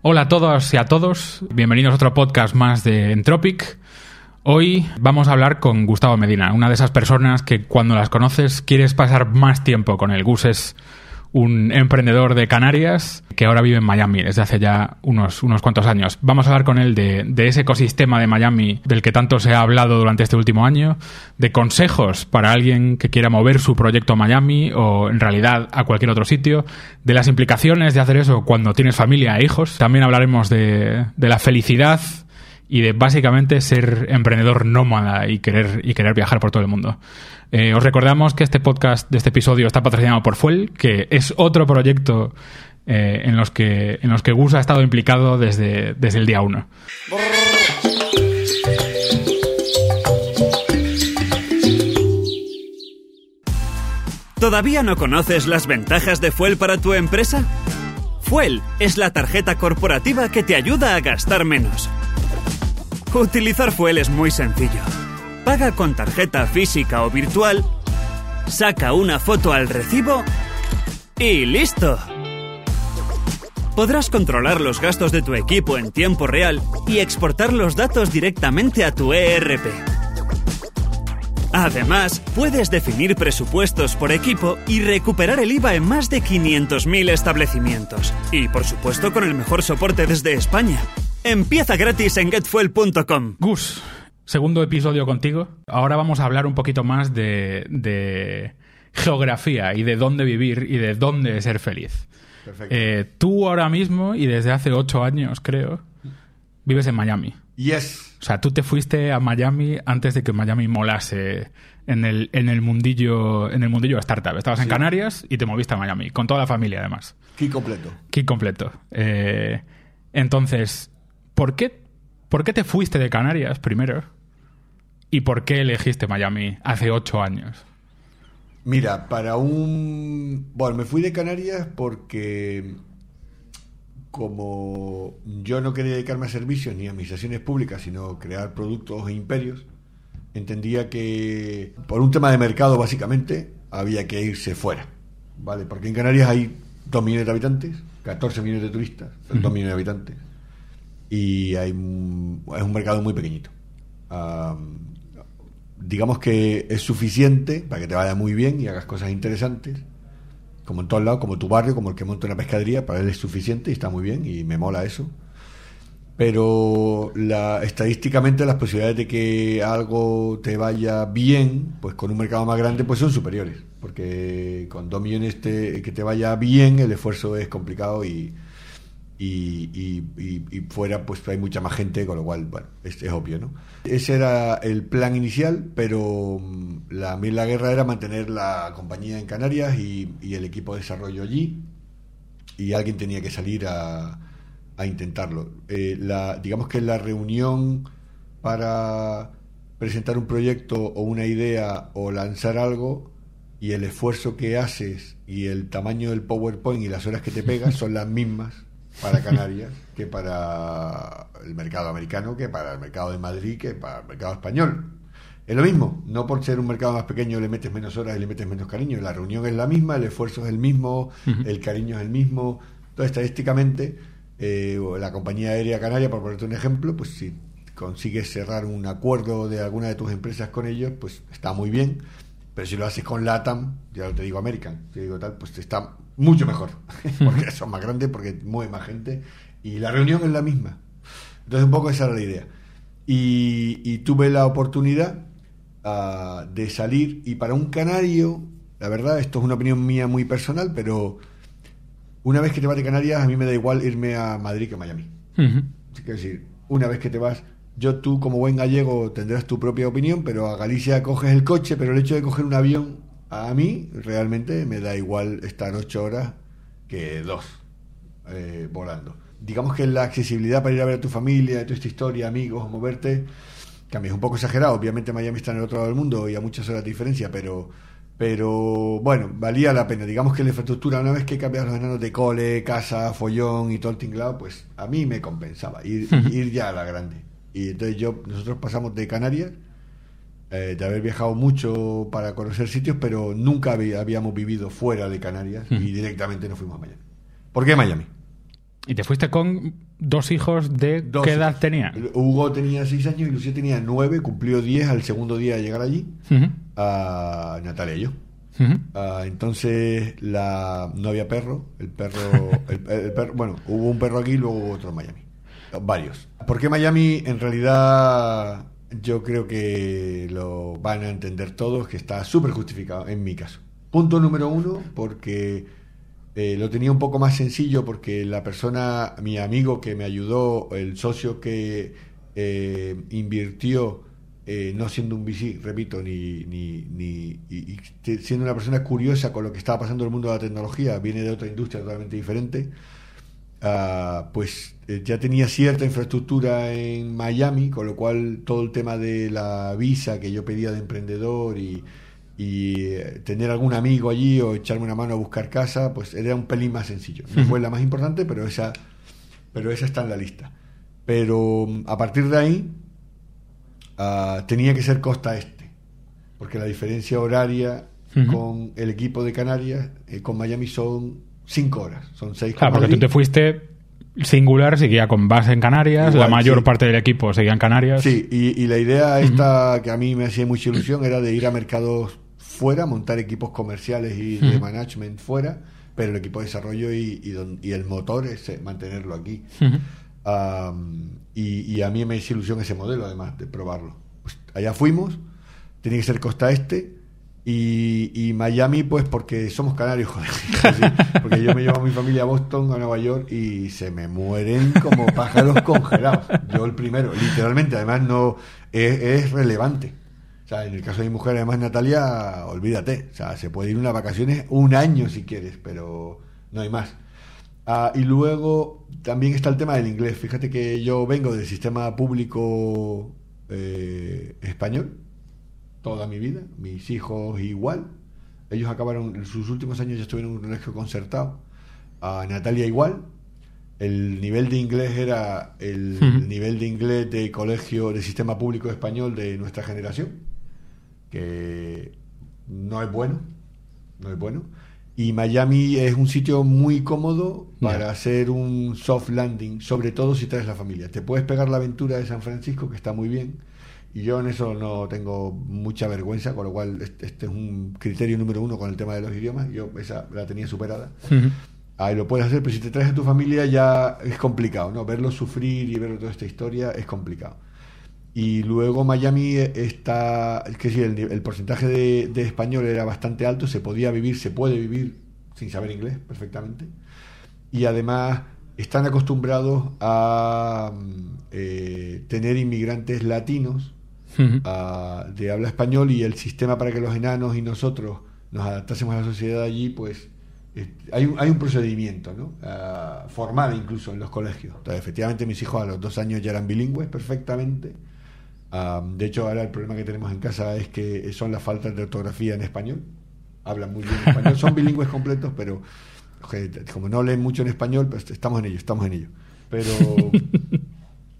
Hola a todos y a todos, bienvenidos a otro podcast más de Entropic. Hoy vamos a hablar con Gustavo Medina, una de esas personas que cuando las conoces quieres pasar más tiempo con él. Gus es un emprendedor de Canarias que ahora vive en Miami desde hace ya unos, unos cuantos años. Vamos a hablar con él de, de, ese ecosistema de Miami del que tanto se ha hablado durante este último año, de consejos para alguien que quiera mover su proyecto a Miami o en realidad a cualquier otro sitio, de las implicaciones de hacer eso cuando tienes familia e hijos. También hablaremos de, de la felicidad y de básicamente ser emprendedor nómada y querer, y querer viajar por todo el mundo. Eh, os recordamos que este podcast de este episodio está patrocinado por Fuel, que es otro proyecto eh, en, los que, en los que Gus ha estado implicado desde, desde el día 1. ¿Todavía no conoces las ventajas de Fuel para tu empresa? Fuel es la tarjeta corporativa que te ayuda a gastar menos. Utilizar Fuel es muy sencillo. Paga con tarjeta física o virtual, saca una foto al recibo y listo. Podrás controlar los gastos de tu equipo en tiempo real y exportar los datos directamente a tu ERP. Además, puedes definir presupuestos por equipo y recuperar el IVA en más de 500.000 establecimientos. Y por supuesto con el mejor soporte desde España. Empieza gratis en getfuel.com. Gus, segundo episodio contigo. Ahora vamos a hablar un poquito más de, de geografía y de dónde vivir y de dónde ser feliz. Perfecto. Eh, tú ahora mismo, y desde hace ocho años creo, vives en Miami. Yes. O sea, tú te fuiste a Miami antes de que Miami molase en el, en el mundillo en el mundillo startup. Estabas en. Canarias y te moviste a Miami, con toda la familia además. Kit completo. Kit completo. Eh, entonces, ¿por qué, ¿por qué te fuiste de Canarias primero? ¿Y por qué elegiste Miami hace ocho años? Mira, para un... Bueno, me fui de Canarias porque como yo no quería dedicarme a servicios ni a administraciones públicas, sino crear productos e imperios, entendía que por un tema de mercado básicamente había que irse fuera, ¿vale? Porque en Canarias hay 2 millones de habitantes, 14 millones de turistas, son 2 millones de habitantes, y hay es un mercado muy pequeñito. Am, digamos que es suficiente para que te vaya muy bien y hagas cosas interesantes, como en todos lados, como tu barrio, como el que monta una pescadería, para él es suficiente y está muy bien y me mola eso. Pero la, estadísticamente las posibilidades de que algo te vaya bien, pues con un mercado más grande, pues son superiores. Porque con dos millones te- que te vaya bien, el esfuerzo es complicado y, y, y- y- y fuera pues hay mucha más gente, con lo cual, bueno, es, es obvio, ¿no? Ese era el plan inicial, pero mm, la, mí la guerra era mantener la compañía en Canarias y, y el equipo de desarrollo allí, y alguien tenía que salir a, a intentarlo. Eh, la, digamos que la reunión para presentar un proyecto o una idea o lanzar algo y el esfuerzo que haces y el tamaño del PowerPoint y las horas que te pegas son las mismas para Canarias que para el mercado americano, que para el mercado de Madrid, que para el mercado español. Es lo mismo, no por ser un mercado más pequeño le metes menos horas y le metes menos cariño. La reunión es la misma, el esfuerzo es el mismo, el cariño es el mismo. Entonces, estadísticamente, eh, la compañía aérea canaria, por ponerte un ejemplo, pues si consigues cerrar un acuerdo de alguna de tus empresas con ellos, pues está muy bien. Pero si lo haces con LATAM, ya te digo American, te digo tal, pues está mucho mejor. porque son más grandes, porque mueve más gente. Y la reunión es la misma. Entonces, un poco esa era la idea. Y, y tuve la oportunidad ah, de salir. Y para un canario, la verdad, esto es una opinión mía muy personal, pero una vez que te vas de Canarias, a mí me da igual irme a Madrid que a Miami. Ujú. Es decir, una vez que te vas, yo tú como buen gallego tendrás tu propia opinión, pero a Galicia coges el coche, pero el hecho de coger un avión, a mí realmente me da igual estar ocho horas que dos eh, volando. Digamos que la accesibilidad para ir a ver a tu familia, toda esta historia, amigos, moverte, mí es un poco exagerado. Obviamente Miami está en el otro lado del mundo y a muchas horas de diferencia, pero pero bueno, valía la pena. Digamos que la infraestructura, una vez que cambias los enanos de cole, casa, follón y todo el tinglado, pues a mí me compensaba ir, ir ya a la grande. Y entonces yo, nosotros pasamos de Canarias, eh, de haber viajado mucho para conocer sitios, pero nunca habí- habíamos vivido fuera de Canarias y directamente nos fuimos a Miami. ¿Por qué Miami? Y te fuiste con dos hijos de Dos qué edad tenía. Hugo tenía 6 años y Lucía tenía 9, cumplió 10 al segundo día de llegar allí, a Natalia y yo. Ah, entonces la no había perro, el perro, el, el perro, bueno, hubo un perro aquí y luego otro en Miami, varios. ¿Por qué Miami? En realidad yo creo que lo van a entender todos, que está súper justificado en mi caso. Punto número uno, porque eh, lo tenía un poco más sencillo, porque la persona, mi amigo que me ayudó, el socio que eh, invirtió eh, no siendo un VC, repito, ni, ni, ni y- y siendo una persona curiosa con lo que estaba pasando en el mundo de la tecnología, viene de otra industria totalmente diferente, ah, pues eh, ya tenía cierta infraestructura en Miami, con lo cual todo el tema de la visa que yo pedía de emprendedor y, y, eh, tener algún amigo allí o echarme una mano a buscar casa, pues era un pelín más sencillo. No fue la más importante, pero esa, pero esa está en la lista. Pero mm, a partir de ahí, ah, tenía que ser costa este, porque la diferencia horaria con el equipo de Canarias, eh, con Miami son cinco horas, son seis con Claro, porque tú te fuiste singular, seguía con base en Canarias, Igual, la mayor sí. parte del equipo seguía en Canarias. Sí, y, y la idea esta que a mí me hacía mucha ilusión era de ir a mercados fuera, montar equipos comerciales y de management fuera, pero el equipo de desarrollo y, y, don- y el motor es eh, mantenerlo aquí. Y a mí me hizo ilusión ese modelo, además de probarlo. Pues allá fuimos, tenía que ser costa este. Y, y Miami, pues porque somos canarios, joder. Sí, porque yo me llevo a mi familia a Boston, a Nueva York, y se me mueren como pájaros congelados. Yo el primero, literalmente, además no es, es relevante. O sea, en el caso de mi mujer, además Natalia, olvídate. O sea, se puede ir unas vacaciones un año si quieres, pero no hay más. Ah, y luego también está el tema del inglés. Fíjate que yo vengo del sistema público eh, español toda mi vida, mis hijos igual. Ellos acabaron, en sus últimos años ya estuvieron en un colegio concertado. A Natalia igual. El nivel de inglés era el nivel de inglés de colegio, de sistema público español de nuestra generación, que no es bueno, no es bueno. Y Miami es un sitio muy cómodo para hacer un soft landing, sobre todo si traes la familia. Te puedes pegar la aventura de San Francisco, que está muy bien, y yo en eso no tengo mucha vergüenza, con lo cual este, este es un criterio número uno con el tema de los idiomas. Yo esa la tenía superada. Ujú. Ahí lo puedes hacer, pero si te traes a tu familia ya es complicado, ¿no? Verlo sufrir y ver toda esta historia es complicado. Y luego Miami está, es que sí, el, el porcentaje de, de español era bastante alto, se podía vivir, se puede vivir sin saber inglés perfectamente. Y además están acostumbrados a mm, eh, tener inmigrantes latinos Ah, de habla español y el sistema para que los enanos y nosotros nos adaptásemos a la sociedad allí, pues hay un, hay un procedimiento ¿no? Ah, formal incluso en los colegios. Entonces, efectivamente mis hijos a los dos años ya eran bilingües perfectamente. Ah, de hecho, ahora el problema que tenemos en casa es que son las faltas de ortografía en español. Hablan muy bien español. Son bilingües completos, pero como no leen mucho en español, pues estamos en ello, estamos en ello. Pero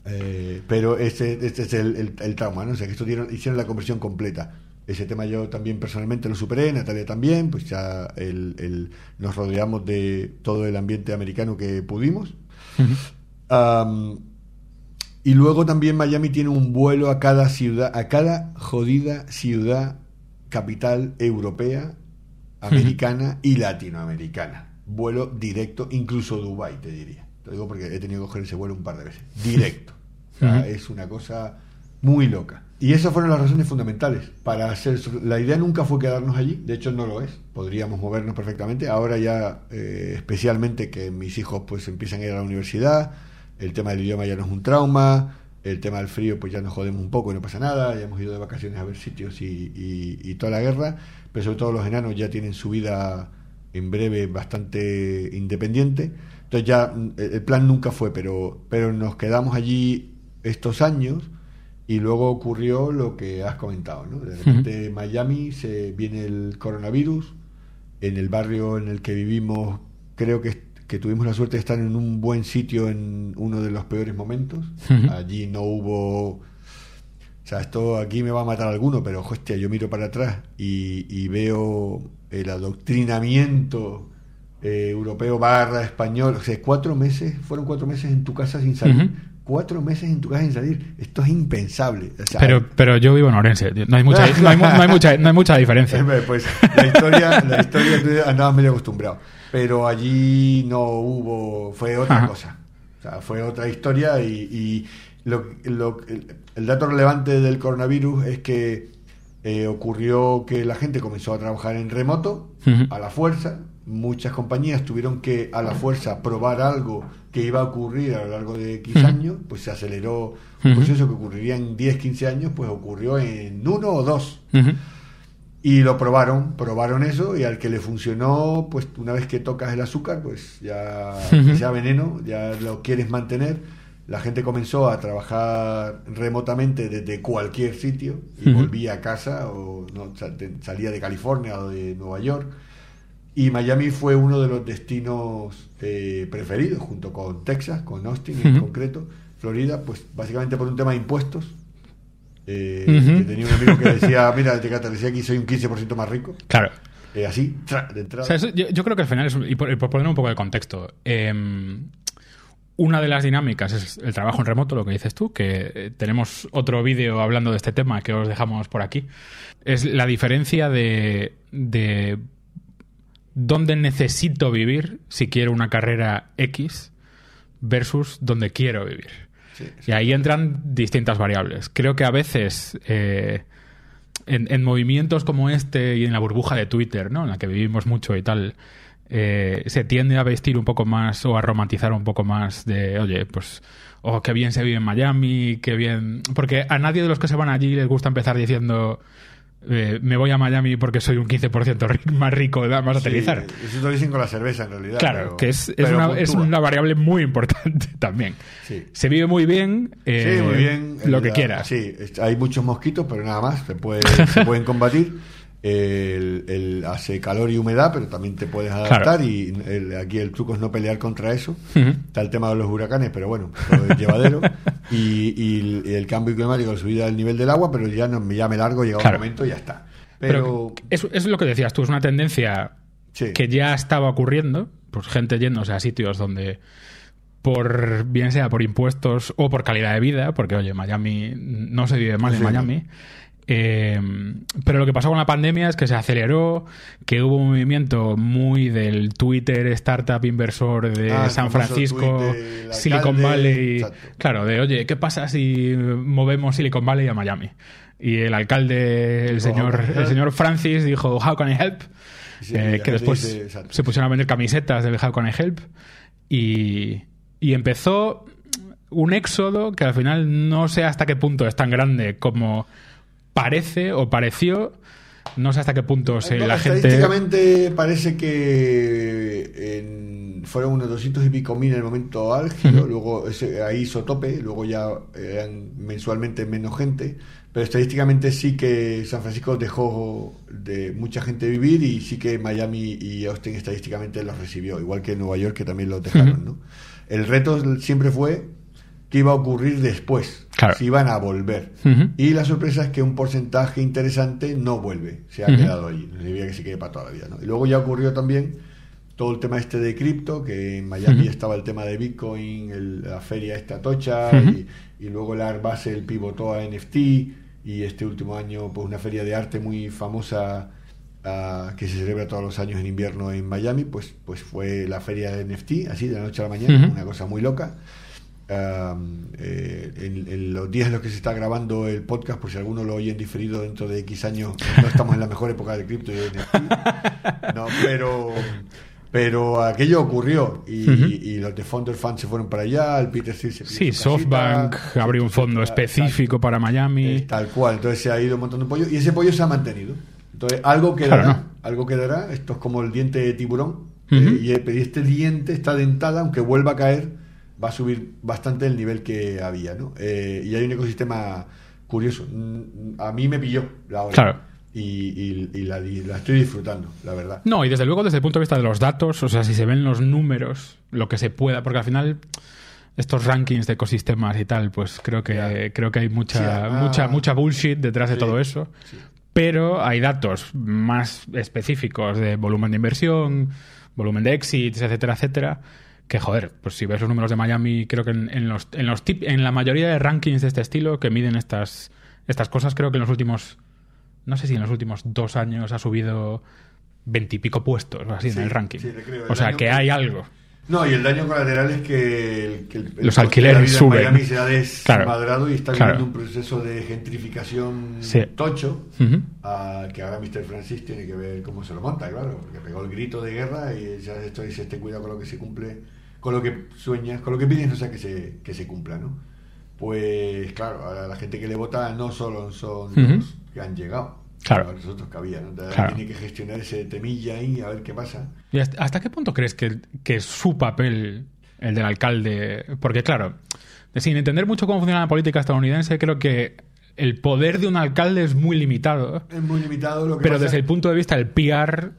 eh, pero ese, este es el, el- el trauma, ¿no? O sea, que esto dieron- hicieron la conversión completa. Ese tema yo también personalmente lo superé, Natalia también, pues ya el, el- nos rodeamos de todo el ambiente americano que pudimos. Y luego también Miami tiene un vuelo a cada ciudad, a cada jodida ciudad capital europea, americana y latinoamericana. Vuelo directo, incluso Dubai te diría. Te digo porque he tenido que coger ese vuelo un par de veces. Directo. O sea, Ujú. Es una cosa muy loca. Y esas fueron las razones fundamentales para hacer. La idea nunca fue quedarnos allí, de hecho no lo es. Podríamos movernos perfectamente. Ahora ya, eh, especialmente que mis hijos pues empiezan a ir a la universidad, el tema del idioma ya no es un trauma, el tema del frío pues ya nos jodemos un poco y no pasa nada, ya hemos ido de vacaciones a ver sitios y, y- y toda la guerra, pero sobre todo los enanos ya tienen su vida en breve bastante independiente. Entonces ya mm, el el plan nunca fue, pero, pero nos quedamos allí estos años y luego ocurrió lo que has comentado, ¿no? De repente Miami se viene el coronavirus, en el barrio en el que vivimos creo que, que tuvimos la suerte de estar en un buen sitio en uno de los peores momentos. Allí no hubo... O sea, esto aquí me va a matar alguno, pero hostia, yo miro para atrás y, y veo el adoctrinamiento eh, europeo barra español. O sea, cuatro meses, fueron cuatro meses en tu casa sin salir. Cuatro meses en tu casa sin salir. Esto es impensable. O sea, Pero, pero yo vivo en Orense. No hay mucha, no hay, mu- no hay mucha, no hay mucha diferencia. Pues la historia, la historia tú andabas medio acostumbrado. Pero allí no hubo, fue otra Ajá. cosa. O sea, fue otra historia y, y lo, lo- el, el dato relevante del coronavirus es que eh, ocurrió que la gente comenzó a trabajar en remoto, a la fuerza. Muchas compañías tuvieron que a la fuerza probar algo que iba a ocurrir a lo largo de X Ujú. años, pues se aceleró un proceso que ocurriría en 10, 15 años, pues ocurrió en uno o dos. Ujú. Y lo probaron, probaron eso y al que le funcionó, pues una vez que tocas el azúcar, pues ya que sea veneno, ya lo quieres mantener. La gente comenzó a trabajar remotamente desde cualquier sitio y volvía a casa o no, salía de California o de Nueva York. Y Miami fue uno de los destinos eh, preferidos, junto con Texas, con Austin en concreto. Florida, pues básicamente por un tema de impuestos. Eh, que tenía un amigo que decía, mira, te decía aquí soy un 15% más rico. Claro. Eh, así, de entrada. O sea, eso- yo, yo creo que al final es, y por, y por poner un poco de contexto, eh, una de las dinámicas es el trabajo en remoto, lo que dices tú, que tenemos otro vídeo hablando de este tema que os dejamos por aquí. Es la diferencia de, de dónde necesito vivir si quiero una carrera X versus dónde quiero vivir. Sí, Y ahí entran distintas variables. Creo que a veces eh, en, en movimientos como este y en la burbuja de Twitter, ¿no? en la que vivimos mucho y tal, eh, se tiende a vestir un poco más o a romantizar un poco más de, oye, pues, oh, qué bien se vive en Miami, qué bien... Porque a nadie de los que se van allí les gusta empezar diciendo... eh, me voy a Miami porque soy un 15% ri- más rico, más a Sí, utilizar. eso lo dicen con la cerveza en realidad. Claro, pero- que es, es una, es una variable muy importante también. Sí. Se vive muy bien, eh, Sí, muy bien. lo que quieras. Sí, hay muchos mosquitos, pero nada más, se, puede, se pueden combatir. El, el- hace calor y humedad, pero también te puedes adaptar Claro. y el- aquí el truco es no pelear contra eso. Ujú. Está el tema de los huracanes, pero bueno, todo es llevadero. y, y el, cambio climático, la subida del nivel del agua, pero ya, no, ya me largo, llega Claro. un momento y ya está. Pero, Pero, es, es lo que decías tú, es una tendencia sí. que ya estaba ocurriendo, pues gente yéndose a sitios donde por bien sea por impuestos o por calidad de vida, porque oye, Miami no se vive mal en Sí. Eh, pero lo que pasó con la pandemia es que se aceleró, que hubo un movimiento muy del Twitter startup inversor de Ah, San Francisco, Silicon alcalde, Valley. exacto. Claro, de oye, ¿qué pasa si movemos Silicon Valley a Miami? Y el alcalde, el señor, "How can I el help?" señor Francis dijo, How can I help? Sí, Eh, que después dice, se pusieron a vender camisetas del How Can I Help y, y empezó un éxodo que al final no sé hasta qué punto es tan grande como parece o pareció. No sé hasta qué punto se, No, la gente... estadísticamente parece que en- fueron unos 200 y pico mil en el momento álgido, luego ese- ahí hizo tope, luego ya eran mensualmente menos gente, pero estadísticamente sí que San Francisco dejó de mucha gente vivir y sí que Miami y Austin estadísticamente los recibió, igual que Nueva York que también los dejaron. ¿no? El reto siempre fue qué iba a ocurrir después, Claro. si iban a volver. Y la sorpresa es que un porcentaje interesante no vuelve, se ha quedado allí. No significa que se quede para toda la vida. ¿no? Y luego ya ocurrió también todo el tema este de cripto, que en Miami estaba el tema de Bitcoin, el- la feria esta tocha, y, y luego la Basel pivotó a NFT, y este último año pues una feria de arte muy famosa ah, que se celebra todos los años en invierno en Miami, pues, pues fue la feria de NFT, así de la noche a la mañana, una cosa muy loca. Um, eh, en, en los días en los que se está grabando el podcast, por si alguno lo oye en diferido dentro de X años, no estamos en la mejor época cripto de NFT. No, pero, pero aquello ocurrió y, Ujú. y los de Founder Fund se fueron para allá, el Peter Thiel se Sí, SoftBank casita, abrió un fondo específico para Miami. Eh, tal cual, entonces se ha ido montando un pollo y ese pollo se ha mantenido. Entonces algo quedará, Claro, algo quedará. Esto es como el diente de tiburón. Ujú. eh, y, este diente está dentada, aunque vuelva a caer, va a subir bastante el nivel que había, ¿no? Eh, y hay un ecosistema curioso. Mm, A mí me pilló la hora. Claro. Y, y- y la, y la estoy disfrutando, la verdad. No, y desde luego desde el punto de vista de los datos, o sea, si se ven los números, lo que se pueda, porque al final estos rankings de ecosistemas y tal, pues creo que creo que hay mucha Sí, además- mucha mucha bullshit detrás de todo eso. sí. Pero hay datos más específicos de volumen de inversión, volumen de exits, etcétera, etcétera. Que joder, pues si ves los números de Miami, creo que en, en los, en, los tip- en la mayoría de rankings de este estilo que miden estas, estas cosas, creo que en los últimos, no sé si en los últimos dos años ha subido veintipico puestos o así Sí, en el ranking. sí, te creo. El o sea que hay algo. No, y el daño colateral es que, el, que el- Los alquileres suben. Miami se ha desmadrado y está Claro. viviendo un proceso de gentrificación Sí. tocho. Ah, que ahora Mr. Francis tiene que ver cómo se lo monta, claro, porque pegó el grito de guerra y ya esto dice, ten cuidado con lo que se cumple, con lo que sueñas, con lo que pides, no sea que se, que se cumpla, ¿no? Pues claro, ahora la gente que le vota no solo son los que han llegado, Claro. sino los otros que había, ¿no? Claro. Tiene que gestionar ese temilla ahí, a ver qué pasa. ¿Y hasta, hasta qué punto crees que, que su papel, el del alcalde, porque claro, sin entender mucho cómo funciona la política estadounidense, creo que el poder de un alcalde es muy limitado, Es muy limitado lo que pero pasa- desde el punto de vista del PR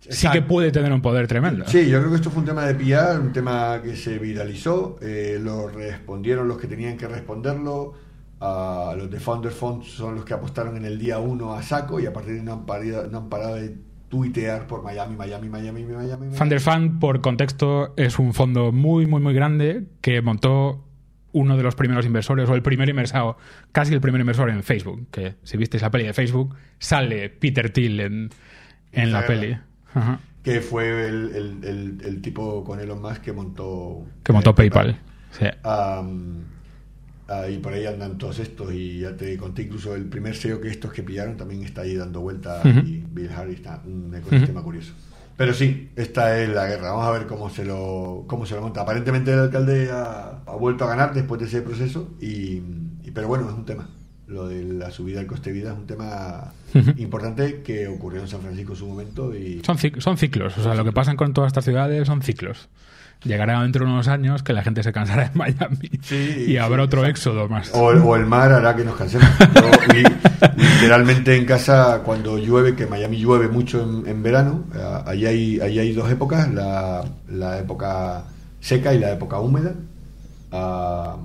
sí que puede tener un poder tremendo. Sí, yo creo que esto fue un tema de PR, un tema que se viralizó, eh, lo respondieron los que tenían que responderlo, a los de Founder Fund son los que apostaron en el día 1 a saco y a partir de ahí no han, parado, no han parado de tuitear por Miami, Miami, Miami, Miami, Miami. Fan, por contexto, es un fondo muy, muy, muy grande que montó uno de los primeros inversores, o el primer inversor, casi el primer inversor en Facebook. Que si visteis la peli de Facebook, sale Peter Thiel en, en la Instagram. peli. Ajá. Que fue el, el- el- el tipo con Elon Musk que montó... Que montó eh, PayPal. Sí. Ah, y por ahí andan todos estos y ya te conté incluso el primer SEO que estos que pillaron también está ahí dando vueltas Ujú. y Bill Harris está un ecosistema curioso. Pero sí, esta es la guerra. Vamos a ver cómo se lo cómo se lo monta. Aparentemente el alcalde ha, ha vuelto a ganar después de ese proceso y, y- pero bueno, es un tema. Lo de la subida del coste de vida es un tema importante que ocurrió en San Francisco en su momento y Son, cic- son ciclos. O sea, lo que pasan con todas estas ciudades son ciclos. Llegará dentro de unos años que la gente se cansará de Miami Sí, y habrá sí, otro éxodo más. O, o el mar hará que nos cansemos. Literalmente en casa cuando llueve, que Miami llueve mucho en, en verano, allí hay, allí hay dos épocas, la, la época seca y la época húmeda, ah,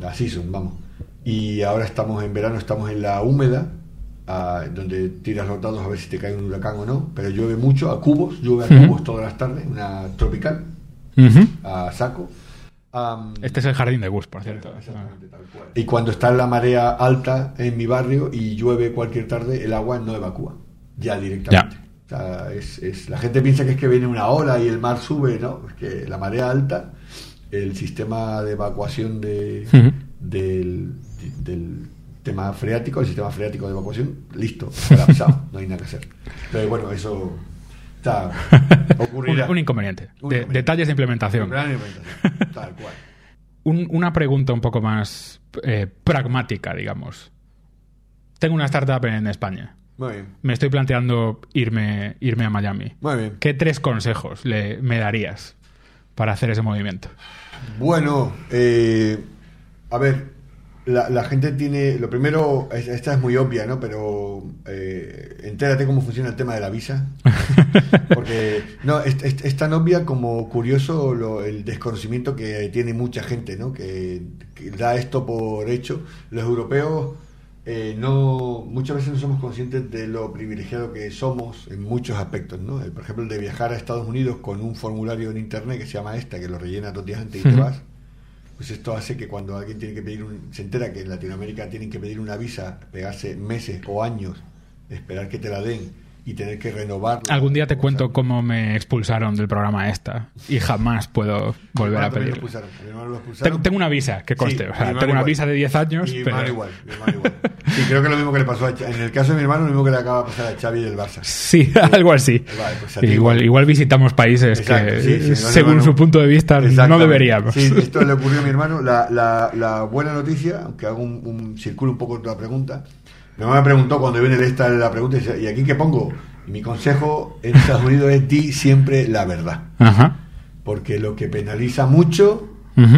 la season, vamos. Y ahora estamos en verano, estamos en la húmeda, ah, donde tiras los dados a ver si te cae un huracán o no, pero llueve mucho, a cubos, llueve a Ujú. cubos todas las tardes, una tropical, Ujú. a saco. Am, Este es el jardín de Gus, por cierto. Exactamente, tal cual. Y cuando está la marea alta en mi barrio y llueve cualquier tarde, el agua no evacúa, ya directamente. O sea, es, es- la gente piensa que es que viene una ola y el mar sube, ¿no? Es que la marea alta, el sistema de evacuación de, Ujú. del, del tema freático, el sistema freático de evacuación, listo, colapsado, no hay nada que hacer. Pero bueno, eso está, ocurrirá. Un, un inconveniente. Un De- detalles de implementación. Gran implementación, tal cual. Un- una pregunta un poco más eh, pragmática, digamos. Tengo una startup en España. Muy bien, Me estoy planteando irme, irme a Miami. muy bien. ¿Qué tres consejos le, me darías para hacer ese movimiento? Bueno, eh, a ver, la, la gente tiene, lo primero, es- esta es muy obvia, ¿no? Pero eh, entérate cómo funciona el tema de la visa. Porque no, es, es- es tan obvia como curioso lo- el desconocimiento que tiene mucha gente, ¿no? Que, que da esto por hecho. Los europeos eh, no muchas veces no somos conscientes de lo privilegiado que somos en muchos aspectos, ¿no? Eh, Por ejemplo, el de viajar a Estados Unidos con un formulario en internet que se llama esta, que lo rellena dos días antes y te vas. Pues esto hace que cuando alguien tiene que pedir un, se entera que en Latinoamérica tienen que pedir una visa, pegarse meses o años, esperar que te la den y tener que renovarla. Algún día te cuento sea, cómo me expulsaron del programa esta y jamás puedo volver a hermano pedir. hermano. Tengo, tengo una visa, que conste. Sí, o sea, hermano tengo una igual. visa de 10 años, Mi pero... hermano igual, mi hermano igual. Sí, creo que lo mismo que le pasó a En el caso de mi hermano, lo mismo que le acaba de pasar a Xavi del Barça. Sí, algo así. Vale, pues igual, igual. igual visitamos países Exacto, que, sí, sí, según no, su punto de vista, no deberíamos. Sí, esto le ocurrió a mi hermano. La, la, la buena noticia, aunque hago un, un círculo un poco la pregunta, mi mamá me preguntó cuando viene de esta la pregunta, y dice, ¿y aquí qué pongo? Y mi consejo en Estados Unidos es di siempre la verdad. Ajá. Porque lo que penaliza mucho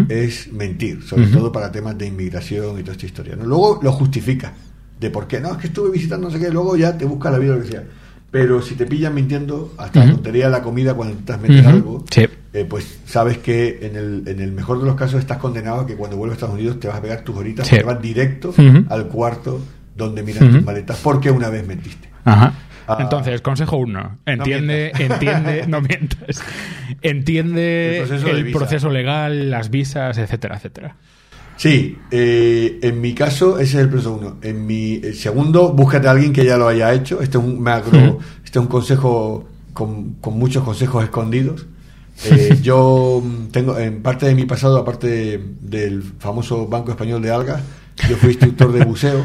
es mentir, sobre todo para temas de inmigración y toda esta historia. ¿no? Luego lo justifica, de por qué, no, es que estuve visitando no sé qué, luego ya te busca la vida o lo que sea. Pero si te pillan mintiendo, hasta la tontería de la comida cuando intentas meter Ujú. algo, Sí. eh, pues sabes que en el, en el mejor de los casos estás condenado a que cuando vuelvas a Estados Unidos te vas a pegar tus horitas, Sí. te vas directo al cuarto donde miran Ujú. tus maletas, porque una vez mentiste. Ajá. Ah, Entonces, consejo uno. Entiende, entiende, no mientas. Entiende El proceso el legal, las visas, etcétera, etcétera. Sí, eh, en mi caso ese es el proceso uno. En mi el segundo, búscate a alguien que ya lo haya hecho. Este es un macro, este es un consejo con, con muchos consejos escondidos. Eh, yo tengo en parte de mi pasado, aparte de- del famoso Banco Español de Algas, yo fui instructor de buceo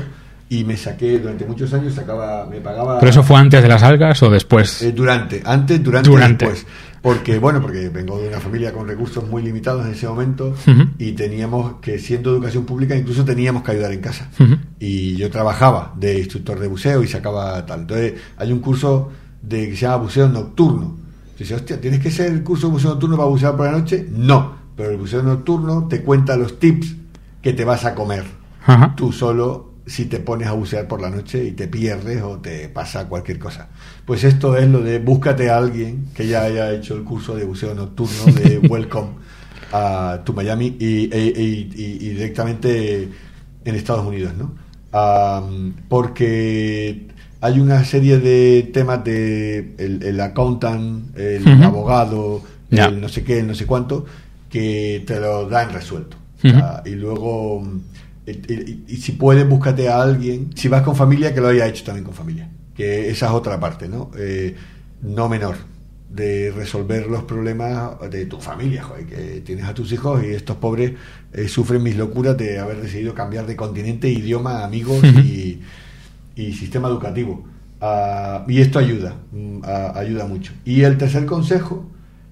y me saqué durante muchos años, sacaba, me pagaba. ¿Pero eso fue antes de las algas o después? Eh, durante, antes, durante, Durante. después. Porque, bueno, porque vengo de una familia con recursos muy limitados en ese momento Ujú. y teníamos que, siendo educación pública, incluso teníamos que ayudar en casa. Ujú. Y yo trabajaba de instructor de buceo y sacaba tal. Entonces, hay un curso de, que se llama buceo nocturno. Dice, hostia, ¿tienes que ser el curso de buceo nocturno para bucear por la noche? No, pero el buceo nocturno te cuenta los tips que te vas a comer Ajá. tú solo si te pones a bucear por la noche y te pierdes o te pasa cualquier cosa. Pues esto es lo de búscate a alguien que ya haya hecho el curso de buceo nocturno de Welcome a tu Miami y, e- e- y- y directamente en Estados Unidos, ¿no? Porque hay una serie de temas de el, el accountant, el abogado, el no sé qué, el no sé cuánto, que te lo dan resuelto. Sea, y luego, y, y- si puedes, búscate a alguien, si vas con familia, que lo haya hecho también con familia. Que esa es otra parte, ¿no? Eh, no menor, de resolver los problemas de tu familia, joder, que tienes a tus hijos y estos pobres eh, sufren mis locuras de haber decidido cambiar de continente, idioma, amigos y, y sistema educativo. Ah, y esto ayuda, a- ayuda mucho. Y el tercer consejo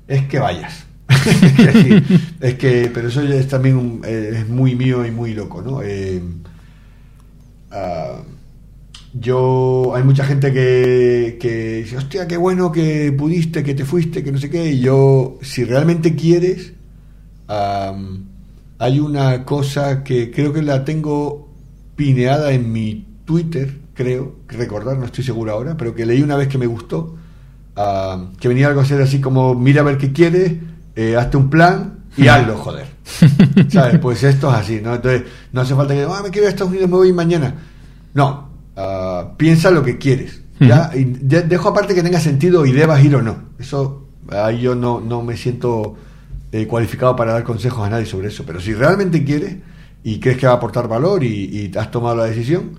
es que vayas. Que sí, es que, pero eso es también eh, es muy mío y muy loco, ¿no? Eh, ah, yo, hay mucha gente que, que dice, hostia, qué bueno que pudiste, que te fuiste, que no sé qué. Y yo, si realmente quieres, hay una cosa que creo que la tengo pineada en mi Twitter, creo, recordar, no estoy seguro ahora, pero que leí una vez que me gustó, que venía algo a ser así como, mira a ver qué quieres, eh, hazte un plan y hazlo, joder. ¿Sabes? Pues esto es así, ¿no? Entonces, no hace falta que, ah, me quiero ir a Estados Unidos, me voy mañana. No, ah, piensa lo que quieres. ¿ya? Y de- dejo aparte que tenga sentido y debas ir o no. Eso, ahí yo no, no me siento eh, cualificado para dar consejos a nadie sobre eso. Pero si realmente quieres y crees que va a aportar valor y, y has tomado la decisión,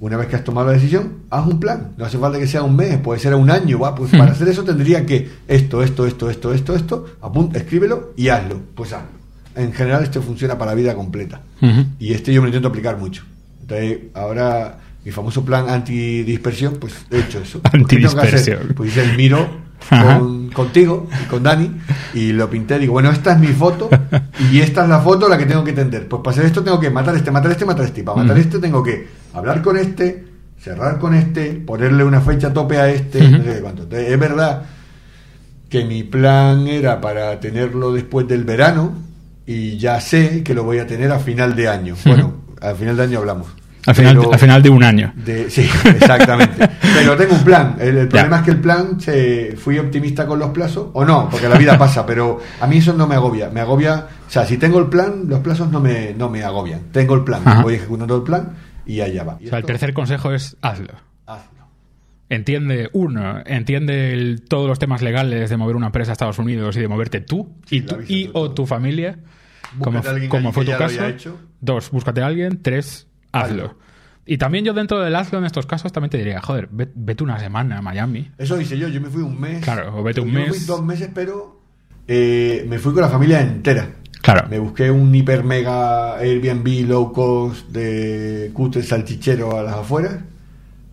una vez que has tomado la decisión, haz un plan. No hace falta que sea un mes, puede ser un año. va, Pues para hacer eso tendría que esto, esto, esto, esto, esto, esto, apunta, escríbelo y hazlo. Pues hazlo. En general esto funciona para la vida completa. Ujú. Y este yo me lo intento aplicar mucho. Entonces, ahora mi famoso plan antidispersión, pues he hecho eso. Antidispersión. Pues hice el miro con- contigo y con Dani y lo pinté. Digo, bueno, esta es mi foto y esta es la foto la que tengo que tender. Pues para hacer esto tengo que matar este, matar este, matar este. Y para matar Ujú. este tengo que hablar con este, cerrar con este, ponerle una fecha a tope a este, Ujú. no sé cuánto. Entonces, es verdad que mi plan era para tenerlo después del verano y ya sé que lo voy a tener a final de año. Bueno, al final de año hablamos. Al final, Pero- al final de un año. de- sí, exactamente. Pero tengo un plan. El, el problema es que el plan, se, fui optimista con los plazos, o no, porque la vida pasa, pero a mí eso no me agobia. Me agobia, o sea, si tengo el plan, los plazos no me, no me agobian. Tengo el plan, Ajá. voy ejecutando el plan y allá va. Y O sea, el tercer consejo es hazlo. hazlo. Entiende, uno, entiende el- todos los temas legales de mover una empresa a Estados Unidos y de moverte tú y, sobre o tu familia, como, como fue tu caso. hecho. Dos, búscate a alguien. Tres, hazlo. Hazlo. Y también yo dentro del hazlo en estos casos también te diría, joder, ve- vete una semana a Miami. Eso hice yo, yo me fui un mes. Claro, o vete un Yo me mes. fui dos meses, pero eh, me fui con la familia entera. Claro. Me busqué un hiper mega Airbnb low cost de cúter salchichero a las afueras.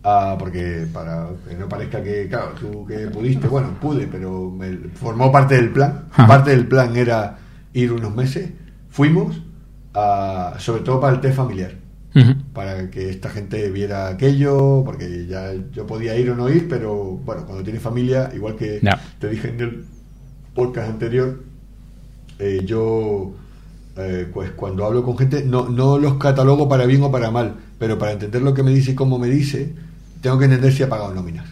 ah, porque para que no parezca que, claro, tú que pudiste, bueno, pude, pero me formó parte del plan. Ajá. Parte del plan era ir unos meses. Fuimos, ah, sobre todo para el test familiar Ujú. para que esta gente viera aquello, porque ya yo podía ir o no ir, pero bueno, cuando tienes familia, igual que Ya. te dije en el podcast anterior, eh, yo eh, pues cuando hablo con gente no, no los catalogo para bien o para mal, pero para entender lo que me dice y cómo me dice, tengo que entender si ha pagado nóminas.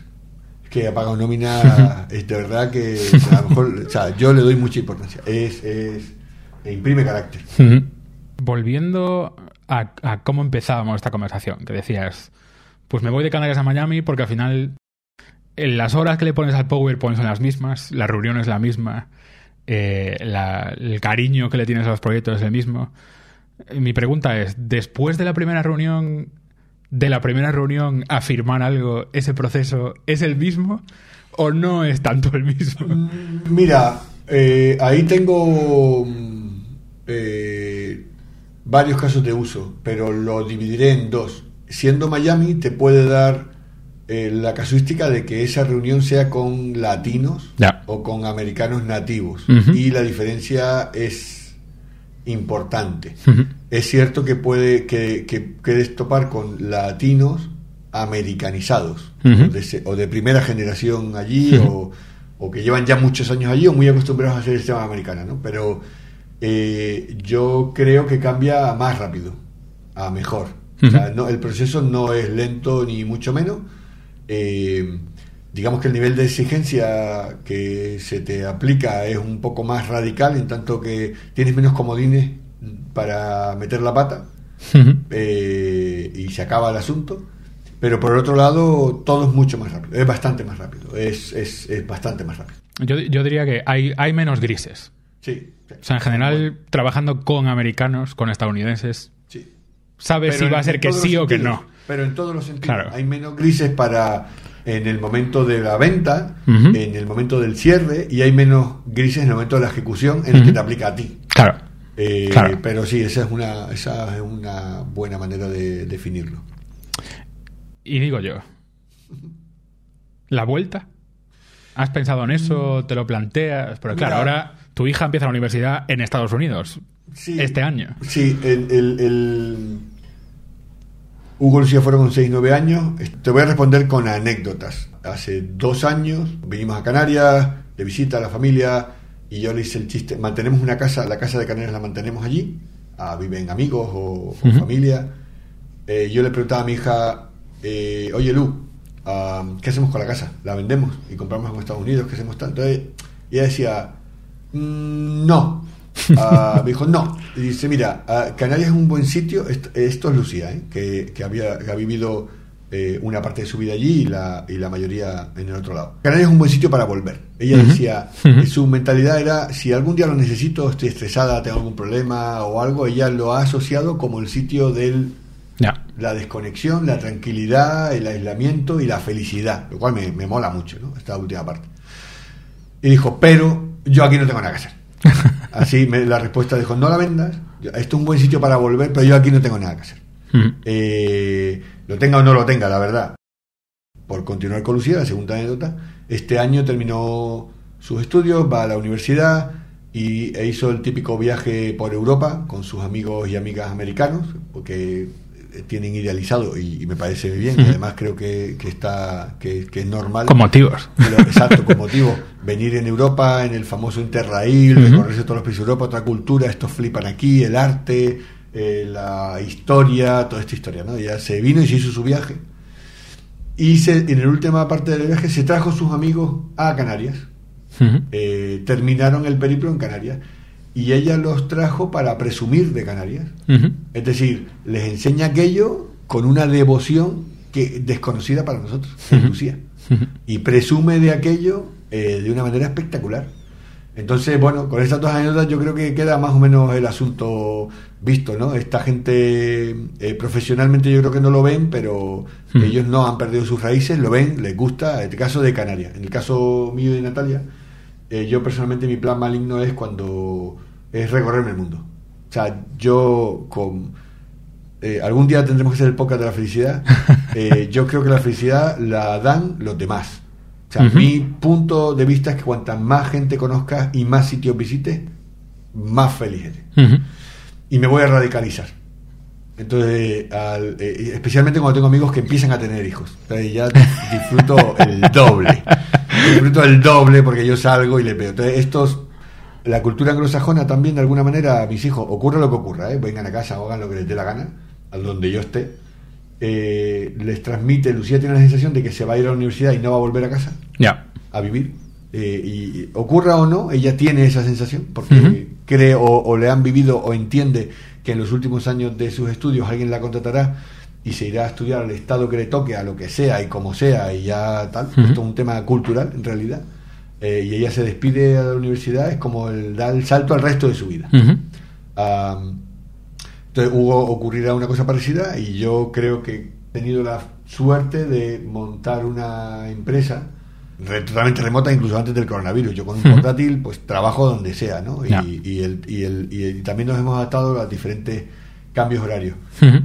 Es que ha pagado nómina es de verdad que a lo mejor, o sea, yo le doy mucha importancia. Es, es e imprime carácter. Volviendo a, a cómo empezábamos esta conversación, que decías, pues me voy de Canarias a Miami porque al final las horas que le pones al PowerPoint son las mismas, la reunión es la misma, eh, el cariño que le tienes a los proyectos es el mismo. Mi pregunta es, después de la primera reunión, de la primera reunión a algo, ¿ese proceso es el mismo o no es tanto el mismo? Mira, eh, ahí tengo mm, eh, varios casos de uso, pero lo dividiré en dos. Siendo Miami, te puede dar eh, la casuística de que esa reunión sea con latinos Ya. o con americanos nativos. Ujú. Y la diferencia es importante. Ujú. Es cierto que puede que, que puedes topar con latinos americanizados Ujú. o, de, o de primera generación allí o, o que llevan ya muchos años allí o muy acostumbrados a hacer el sistema americano, ¿no? Pero eh, yo creo que cambia más rápido, a mejor. O sea, no, el proceso no es lento ni mucho menos. Eh, digamos que el nivel de exigencia que se te aplica es un poco más radical, en tanto que tienes menos comodines para meter la pata eh, y se acaba el asunto. Pero por otro lado, todo es mucho más rápido, es bastante más rápido, es, es, es bastante más rápido. Yo, yo diría que hay, hay menos grises. Sí. sí. O sea, en general, trabajando con americanos, con estadounidenses. Sabes Pero si va a ser que sí o que no. Pero en todos los sentidos. Claro. Hay menos grises para en el momento de la venta, en el momento del cierre, y hay menos grises en el momento de la ejecución en el que te aplica a ti. Claro. Eh, Claro. Pero sí, esa es una, esa es una buena manera de definirlo. Y digo yo, ¿la vuelta? ¿Has pensado en eso? ¿Te lo planteas? Pero claro, Mira. ahora tu hija empieza la universidad en Estados Unidos Sí. este año. Sí, el, el- el- Hugo y Lucía fueron con 6, 9 años. Te voy a responder con anécdotas. Hace dos años vinimos a Canarias, de visita a la familia, y yo le hice el chiste. Mantenemos una casa, la casa de Canarias la mantenemos allí. ah, viven amigos o, familia. Eh, yo le preguntaba a mi hija, eh, oye Lu, ah, ¿qué hacemos con la casa? ¿La vendemos y compramos en Estados Unidos? ¿Qué hacemos tanto? Entonces, ella decía, "Mm, no. Ah, me dijo, no. Y dice, mira, ah, Canarias es un buen sitio. Esto, esto es Lucía, ¿eh? que, que había, que ha vivido eh, una parte de su vida allí y la, y la mayoría en el otro lado. Canarias es un buen sitio para volver. Ella decía, Ujú. su mentalidad era, si algún día lo necesito, estoy estresada, tengo algún problema o algo, ella lo ha asociado como el sitio del la desconexión, la tranquilidad, el aislamiento y la felicidad, lo cual me, me mola mucho, ¿no? Esta última parte. Y dijo, pero yo aquí no tengo nada que hacer. Así me- la respuesta dijo, no la vendas, esto es un buen sitio para volver, pero yo aquí no tengo nada que hacer. Eh, lo tenga o no lo tenga, la verdad. Por continuar con Lucía, la segunda anécdota, este año terminó sus estudios, va a la universidad y e hizo el típico viaje por Europa con sus amigos y amigas americanos, porque eh, tienen idealizado y, y me parece bien, además creo que, que está que, que es normal. Con motivos. Pero, exacto, con motivo. Venir en Europa, en el famoso Interrail, Ujú. recorrerse todos los países de Europa, otra cultura, estos flipan aquí, el arte, eh, la historia, toda esta historia, ¿no? Ya se vino y se hizo su viaje. Y se, en la última parte del viaje se trajo sus amigos a Canarias. Eh, terminaron el periplo en Canarias. Y ella los trajo para presumir de Canarias. Es decir, les enseña aquello con una devoción que desconocida para nosotros, en. Lucía y presume de aquello eh, de una manera espectacular. Entonces, bueno, con estas dos anécdotas yo creo que queda más o menos el asunto visto, ¿no? Esta gente eh, profesionalmente yo creo que no lo ven, pero Hmm. ellos no han perdido sus raíces, lo ven, les gusta. En el caso de Canarias, en el caso mío y de Natalia, eh, yo personalmente mi plan maligno es cuando es recorrerme el mundo. O sea, yo con eh, algún día tendremos que hacer el podcast de la felicidad. Yo creo que la felicidad la dan los demás. O sea, mi punto de vista es que cuanta más gente conozcas y más sitios visites, más feliz eres. Y me voy a radicalizar. Entonces, al- eh, especialmente cuando tengo amigos que empiezan a tener hijos. Entonces ya disfruto el doble. Disfruto el doble porque yo salgo y le veo. Entonces, estos, la cultura anglosajona también, de alguna manera, a mis hijos, ocurra lo que ocurra, ¿eh? vengan a casa o hagan lo que les dé la gana, a donde yo esté, eh, les transmite, Lucía tiene la sensación de que se va a ir a la universidad y no va a volver a casa Ya. a vivir. Eh, y ocurra o no, ella tiene esa sensación porque Ujú. cree o, o le han vivido o entiende que en los últimos años de sus estudios alguien la contratará y se irá a estudiar al estado que le toque, a lo que sea y como sea, y ya tal. Esto es un tema cultural, en realidad. Eh, y ella se despide de la universidad, es como el dar el salto al resto de su vida. Entonces hubo, ocurrirá una cosa parecida y yo creo que he tenido la suerte de montar una empresa re- totalmente remota incluso antes del coronavirus. Yo con un portátil pues trabajo donde sea, ¿no? Y, el, y, el, y el- también nos hemos adaptado a los diferentes cambios horarios.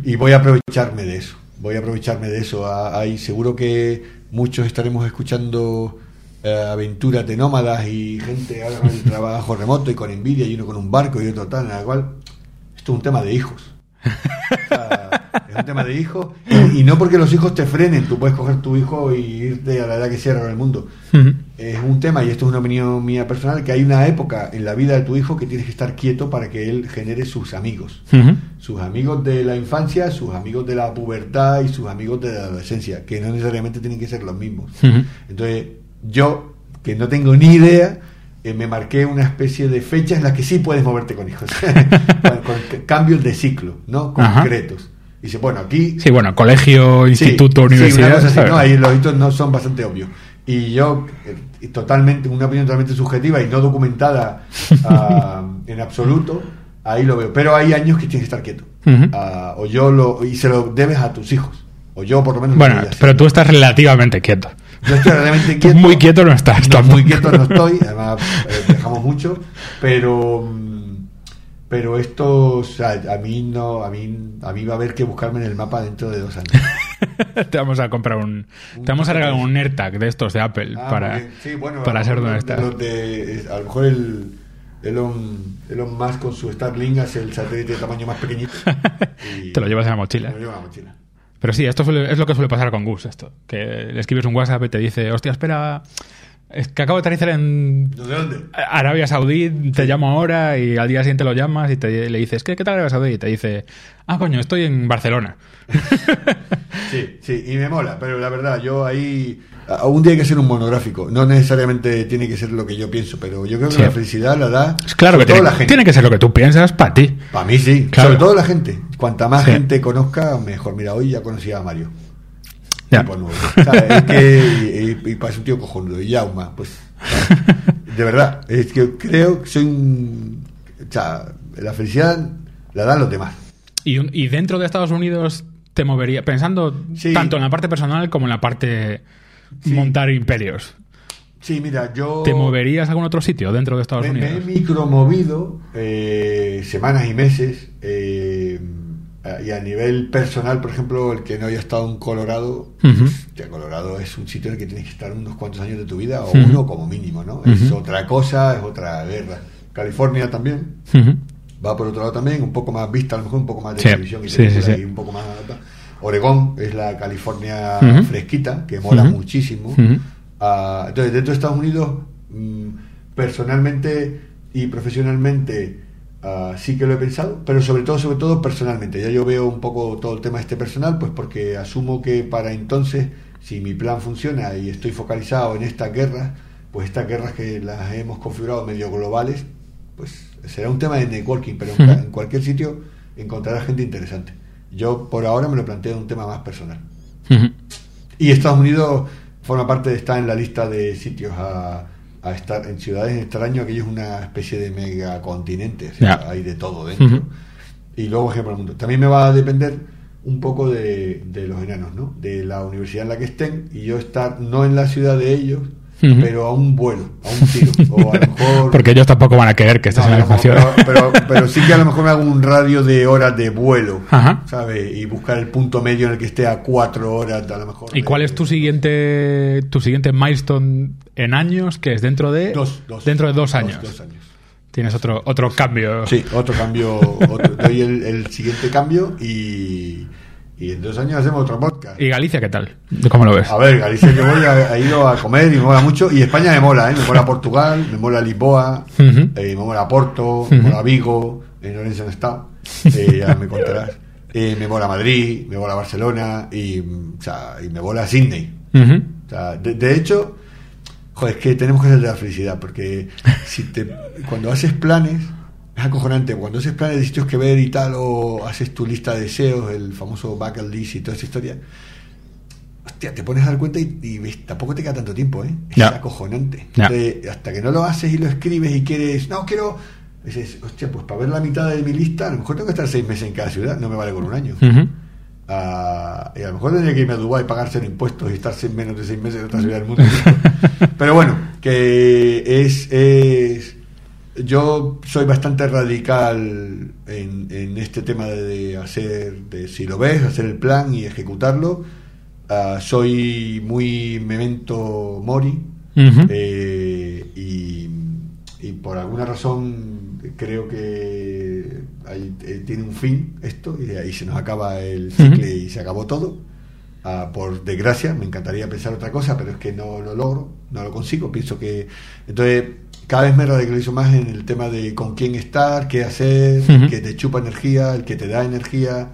Y voy a aprovecharme de eso. Voy a aprovecharme de eso. Ah, Hay, seguro que muchos estaremos escuchando eh, aventuras de nómadas y gente ahora con el trabajo remoto y con envidia y uno con un barco y otro tal, en la cual esto es un tema de hijos. O sea, es un tema de hijos y, y no porque los hijos te frenen, tú puedes coger tu hijo y irte a la edad que sea en el mundo. Es un tema, y esto es una opinión mía personal, que hay una época en la vida de tu hijo que tienes que estar quieto para que él genere sus amigos sus amigos de la infancia, sus amigos de la pubertad y sus amigos de la adolescencia, que no necesariamente tienen que ser los mismos. Entonces, yo, que no tengo ni idea, eh, me marqué una especie de fechas en las que sí puedes moverte con hijos, con, cambios de ciclo, ¿no? Ajá. Concretos. Dice, bueno, aquí Sí, bueno, colegio, Sí, instituto, sí, universidad. así, ¿sabes? ¿no? Ahí los hitos no son bastante obvios. Y yo, eh, totalmente, una opinión totalmente subjetiva y no documentada ah, en absoluto, ahí lo veo. Pero hay años que tienes que estar quieto. Ah, o yo lo, y se lo debes a tus hijos. O yo por lo menos. Bueno, pero tú estás relativamente quieto. Yo estoy realmente Tú quieto. muy quieto no estás. No, muy quieto no estoy, además eh, viajamos mucho, pero mm, pero esto, o sea, a mí no, a mí a mí va a haber que buscarme en el mapa dentro de dos años. te vamos a comprar un. Un Te vamos a regalar un AirTag de estos de Apple Ah, para. Sí, bueno, para dónde los- estás. a lo mejor el Elon, Elon Musk con su Starlink hace el satélite de tamaño más pequeñito. y Te lo llevas en la mochila. me lo llevo en la mochila. Pero sí, esto suele- es lo que suele pasar con Gus, esto. Que le escribes un WhatsApp y te dice, hostia, espera, es que acabo de aterrizar en ¿De dónde? Arabia Saudí, te llamo ahora y al día siguiente lo llamas y te, le dices, ¿qué, ¿qué tal Arabia Saudí? Y te dice, ah, coño, estoy en Barcelona. Sí, sí, y me mola, pero la verdad, yo ahí. A- Un día hay que hacer un monográfico. No necesariamente tiene que ser lo que yo pienso, pero yo creo que Sí. la felicidad la da. Es claro que todo tiene, la gente. tiene que ser lo que tú piensas para ti. Para mí sí, Claro. sobre todo la gente. Cuanta más Sí. gente conozca, mejor. Mira, hoy ya conocí a Mario. Ya. Tipo nuevo. O sea, es que, y, y parece un tío cojonudo. Y Yauma, pues. De verdad, es que creo que soy un. O sea, la felicidad la dan los demás. Y, un- y dentro de Estados Unidos te movería, pensando Sí. tanto en la parte personal como en la parte Sí. montar imperios. Sí, mira, yo. ¿Te moverías a algún otro sitio dentro de Estados Me, me he Unidos? micromovido eh, semanas y meses eh, y a nivel personal, por ejemplo, el que no haya estado en Colorado, Ujú. ya Colorado es un sitio en el que tienes que estar unos cuantos años de tu vida o Ujú. uno como mínimo, ¿no? Es Ujú. otra cosa, es otra guerra. California también va por otro lado también, un poco más vista, a lo mejor un poco más de Sí, televisión y sí, sí, un poco más Oregón es la California fresquita que mola muchísimo. Ah, entonces, dentro de Estados Unidos, mm, personalmente y profesionalmente, ah, sí que lo he pensado, pero sobre todo, sobre todo personalmente. Ya yo veo un poco todo el tema este personal, pues porque asumo que para entonces, si mi plan funciona y estoy focalizado en estas guerras, pues estas guerras que las hemos configurado medio globales, pues será un tema de networking, pero en, en cualquier sitio encontrarás gente interesante. Yo por ahora me lo planteo de un tema más personal. Y Estados Unidos forma parte, está en la lista de sitios a, a estar en ciudades extraño, aquello es una especie de megacontinente, o sea, hay de todo dentro. Y luego ejemplo el mundo. También me va a depender un poco de, de los enanos, ¿no? De la universidad en la que estén y yo estar no en la ciudad de ellos, Pero a un vuelo, a un tiro. o a lo mejor Porque ellos tampoco van a querer que estés no, en la pero, pero, pero sí que a lo mejor me hago un radio de horas de vuelo, Ajá. ¿sabes? Y buscar el punto medio en el que esté a cuatro horas, a lo mejor. ¿Y de- cuál es tu siguiente tu siguiente milestone en años? Que es dentro de Dos, dos. dentro de dos años. Dos, años. Tienes otro otro cambio. Sí, otro cambio, otro, doy el, el siguiente cambio y, y en dos años hacemos otro podcast. ¿Y Galicia qué tal? ¿Cómo lo ves? A ver, Galicia yo voy, a, he ido a comer y me mola mucho. Y España me mola, ¿eh? Me mola Portugal, me mola Lisboa, eh, me mola Porto, me mola Vigo, en Orense no he estado, eh, ya me contarás. Eh, me mola Madrid, me mola Barcelona y, o sea, y me mola Sydney. Ujú. O sea, de, de hecho, joder, es que tenemos que hacer de la felicidad, porque si te, cuando haces planes, es acojonante. Cuando haces planes de sitios que ver y tal, o haces tu lista de deseos, el famoso bucket list y toda esa historia, hostia, te pones a dar cuenta y, y ves, tampoco te queda tanto tiempo, ¿eh? Es acojonante. Entonces, hasta que no lo haces y lo escribes y quieres, no, quiero. Dices, hostia, pues para ver la mitad de mi lista, a lo mejor tengo que estar seis meses en cada ciudad, no me vale con un año. Ah, y a lo mejor tendría que irme a Dubái, pagar cero impuestos y estar seis- menos de seis meses en otra ciudad del mundo. Pero bueno, que es, es. Yo soy bastante radical en, en este tema de, hacer, de si lo ves, hacer el plan y ejecutarlo. Ah, soy muy memento mori eh, y, y por alguna razón creo que ahí, eh, tiene un fin esto y ahí se nos acaba el cicle y se acabó todo. Ah, por desgracia, me encantaría pensar otra cosa, pero es que no lo logro, no lo consigo. Pienso que. Entonces, cada vez me radicalizo más en el tema de con quién estar, qué hacer, Ujú. que te chupa energía, el que te da energía,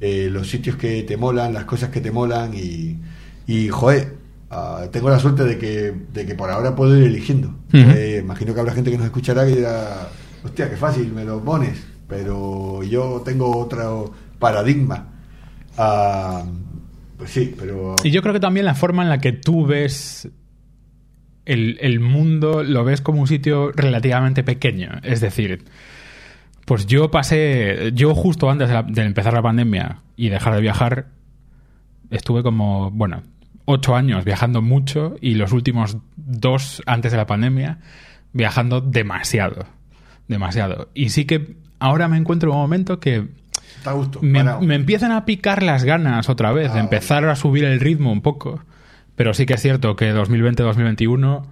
eh, los sitios que te molan, las cosas que te molan y, y joder, ah, tengo la suerte de que, de que por ahora puedo ir eligiendo. Eh, imagino que habrá gente que nos escuchará y dirá, hostia, qué fácil, me lo pones, pero yo tengo otro paradigma. Ah, pues sí, pero... Y yo creo que también la forma en la que tú ves el, el mundo lo ves como un sitio relativamente pequeño. Es decir, pues yo pasé, yo justo antes de, la- de empezar la pandemia y dejar de viajar, estuve como, bueno, ocho años viajando mucho y los últimos dos antes de la pandemia viajando demasiado, demasiado. Y sí que ahora me encuentro en un momento que Está a gusto. me, parado. me empiezan a picar las ganas otra vez de Ah, empezar a subir el ritmo un poco. Pero sí que es cierto que 2020-2021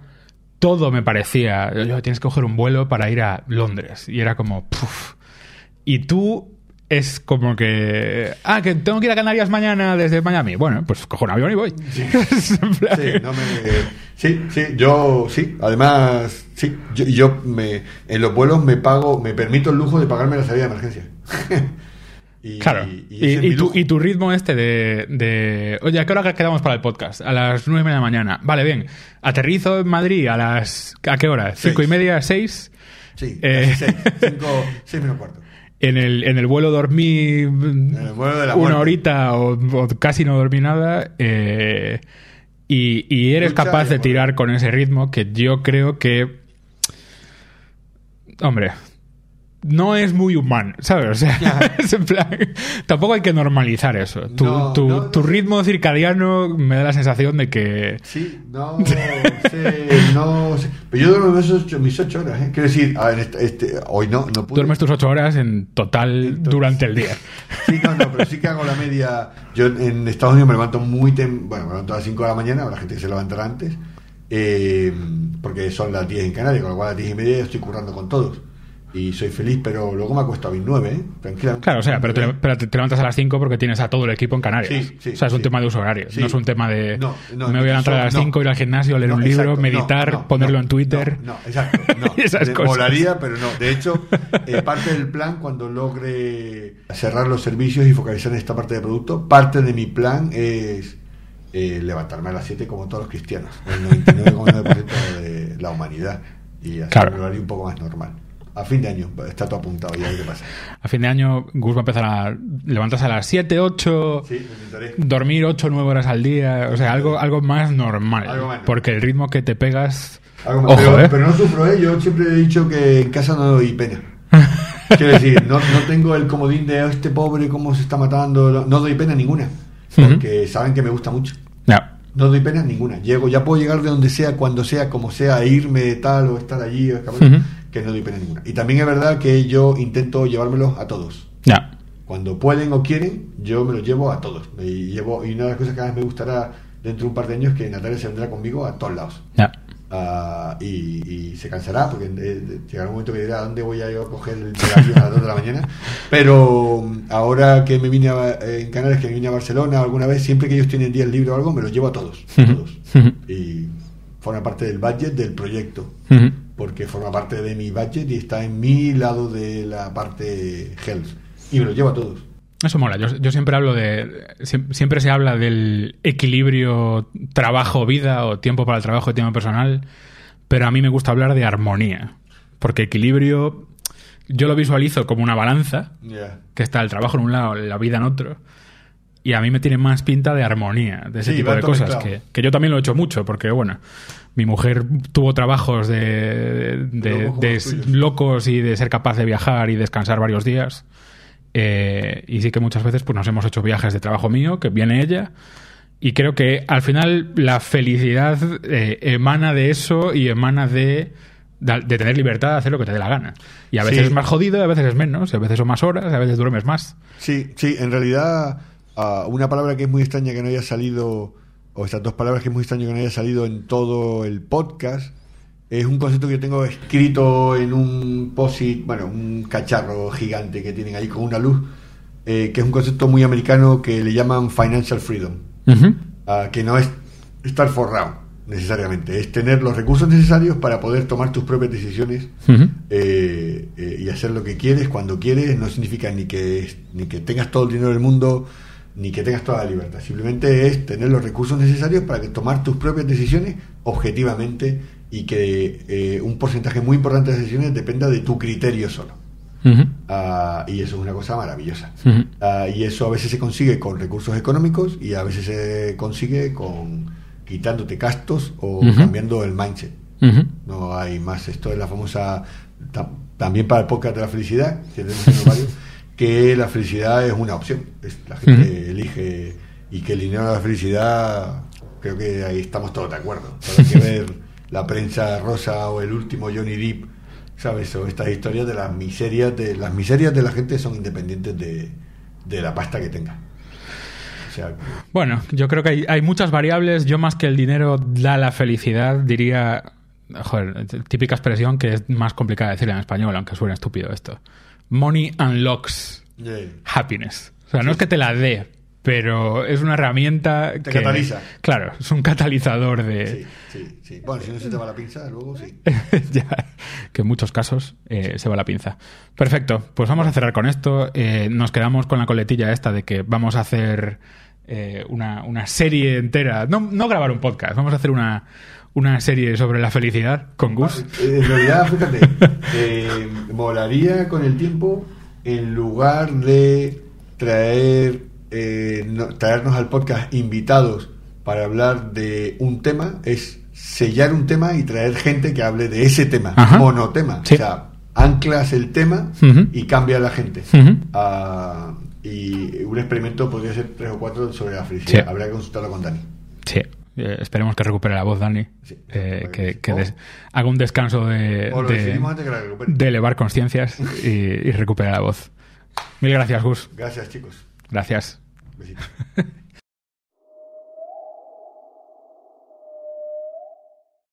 todo me parecía, "Oye, tienes que coger un vuelo para ir a Londres. Y era como, puf. Y tú es como que, ah, que tengo que ir a Canarias mañana desde Miami. Bueno, pues cojo un avión y voy. Sí, no me- sí, sí, yo sí. Además, sí, yo, yo me, en los vuelos me pago, me permito el lujo de pagarme la salida de emergencia. y, Claro. y tu, lujo. y tu ritmo este de, de, Oye, ¿a qué hora quedamos para el podcast? A las nueve y media de la mañana. Vale, bien. Aterrizo en Madrid a las... ¿A qué hora? ¿Cinco y media? ¿Seis? Sí, eh, seis, cinco, seis menos cuarto. En el, en el vuelo dormí el vuelo de la una muerte. horita o, o casi no dormí nada. eh, y, eres capaz de tirar con ese ritmo que yo creo que... Hombre, no es muy humano, ¿sabes? O sea, es en plan, tampoco hay que normalizar eso. Tu, No, tu- no, tu no. ritmo circadiano me da la sensación de que... Sí, no sé, no sé. Pero yo duermo mis ocho, mis ocho horas, ¿eh? Quiero decir, a ver, este, este, hoy no, no pude. Duermes tus ocho horas en total Entonces- durante el día. Sí, no, no, pero sí que hago la media. Yo en Estados Unidos me levanto muy tem bueno, me levanto a las 5 de la mañana, habrá gente que se levantará antes, eh, porque son las 10 en Canarias, con lo cual a las 10 y media estoy currando con todos. Y soy feliz, pero luego me acuesto a mis 9, ¿eh? Tranquila. Claro, o sea, pero te, pero te- te levantas a las 5 porque tienes a todo el equipo en Canarias. Sí, sí, o sea, es un sí. tema de uso horario. No es un tema de No, no, me voy a levantar a las no. 5, ir al gimnasio, leer No, un libro, exacto, meditar, no, no, ponerlo no, en Twitter. No, no, exacto. No. Esas cosas. Molaría, pero no. De hecho, eh, parte del plan, cuando logre cerrar los servicios y focalizar en esta parte de producto, parte de mi plan es eh, levantarme a las 7 como todos los cristianos, el 99,9% de la humanidad, y hacer Claro. un horario un poco más normal. A fin de año, está todo apuntado, ya qué pasa. A fin de año, Gus va a empezar a levantarse a las 7, 8, Sí, dormir 8 o 9 horas al día. O sea, algo, algo más normal. Algo más. Porque el ritmo que te pegas. Algo más. Ojo, pero, ¿eh? pero no sufro, ¿eh? Yo siempre he dicho que en casa no doy pena. Quiero decir, no, no tengo el comodín de "Oh, este pobre, cómo se está matando. No, doy pena ninguna. Porque saben que me gusta mucho. Ya. No doy pena ninguna. Llego, ya puedo llegar de donde sea, cuando sea, como sea, e irme tal o estar allí, o. que no doy pena ninguna. Y también es verdad que yo intento llevármelos a todos. Ya. Cuando pueden o quieren, yo me los llevo a todos. Y, llevo, y una de las cosas que más me gustará dentro de un par de años es que Natalia se vendrá conmigo a todos lados. Ya. Ah, y, y se cansará porque eh, llegará un momento que dirá dónde voy a yo a coger el avión a las 2 de la mañana pero mm, ahora que me vine a, eh, en Canarias que me vine a Barcelona alguna vez siempre que ellos tienen días libres o algo me los llevo a todos, a todos. Y forma parte del budget del proyecto. Porque forma parte de mi budget y está en mi lado de la parte health y me los llevo a todos Eso mola. Yo, yo siempre hablo de. siem- Siempre se habla del equilibrio trabajo-vida o tiempo para el trabajo y tiempo personal. Pero a mí me gusta hablar de armonía. Porque equilibrio yo lo visualizo como una balanza, Ya. que está el trabajo en un lado, la vida en otro. Y a mí me tiene más pinta de armonía, de ese Sí, tipo de cosas. Que, que yo también lo he hecho mucho, porque bueno, mi mujer tuvo trabajos de, de- Locos de y de ser capaz de viajar y descansar varios días. Eh, y sí que muchas veces pues, nos hemos hecho viajes de trabajo mío, que viene ella. Y creo que al final la felicidad eh, emana de eso y emana de, de, de tener libertad de hacer lo que te dé la gana. Y a veces Sí. es más jodido, a veces es menos, a veces son más horas, a veces duermes más. Sí, sí, en realidad ah, una palabra que es muy extraña que no haya salido, o estas dos palabras que es muy extraño que no haya salido en todo el podcast, es un concepto que yo tengo escrito en un posit, bueno, un cacharro gigante que tienen ahí con una luz, eh, que es un concepto muy americano que le llaman financial freedom, ah, que no es estar forrado necesariamente, es tener los recursos necesarios para poder tomar tus propias decisiones eh, eh, y hacer lo que quieres cuando quieres no significa ni que ni que tengas todo el dinero del mundo ni que tengas toda la libertad. Simplemente es tener los recursos necesarios para que tomar tus propias decisiones objetivamente y que eh, un porcentaje muy importante de decisiones dependa de tu criterio solo. Ah, y eso es una cosa maravillosa. Ah, y eso a veces se consigue con recursos económicos y a veces se consigue con quitándote gastos o cambiando el mindset. No hay más. Esto es la famosa, ta- también para el podcast de la felicidad, que tenemos varios, que la felicidad es una opción. Es- la gente elige y que el dinero la felicidad, creo que ahí estamos todos de acuerdo. Hay que ver la prensa rosa o el último Johnny Depp, ¿sabes? O estas historias de las miserias de las miserias de la gente son independientes de, de la pasta que tenga. O sea, que- Bueno, yo creo que hay, hay muchas variables. Yo más que el dinero da la felicidad, diría... Joder, típica expresión que es más complicada de decir en español, aunque suene estúpido esto. Money unlocks yeah. happiness. O sea, no es que te la dé, pero es una herramienta Te que... cataliza. Claro, es un catalizador de... Sí, sí, sí. Bueno, si no se te va la pinza, luego sí. ya, que en muchos casos eh, se va la pinza. Perfecto, pues vamos a cerrar con esto. Eh, nos quedamos con la coletilla esta de que vamos a hacer eh, una, una serie entera, no, no grabar un podcast, vamos a hacer una, una serie sobre la felicidad con Gus. Eh, En realidad, fíjate, eh, molaría con el tiempo, en lugar de traer eh, no- traernos al podcast invitados para hablar de un tema, es sellar un tema y traer gente que hable de ese tema, Ajá. monotema. Sí. O sea, anclas el tema y cambia la gente. Ah, y un experimento podría ser tres o cuatro sobre la felicidad. Sí. Habría que consultarlo con Dani. Sí, eh, esperemos que recupere la voz, Dani. Sí. Eh, que que O- des- haga un descanso de elevar conciencias y, y recupere la voz. Mil gracias, Gus. Gracias, chicos. Gracias. Besitos.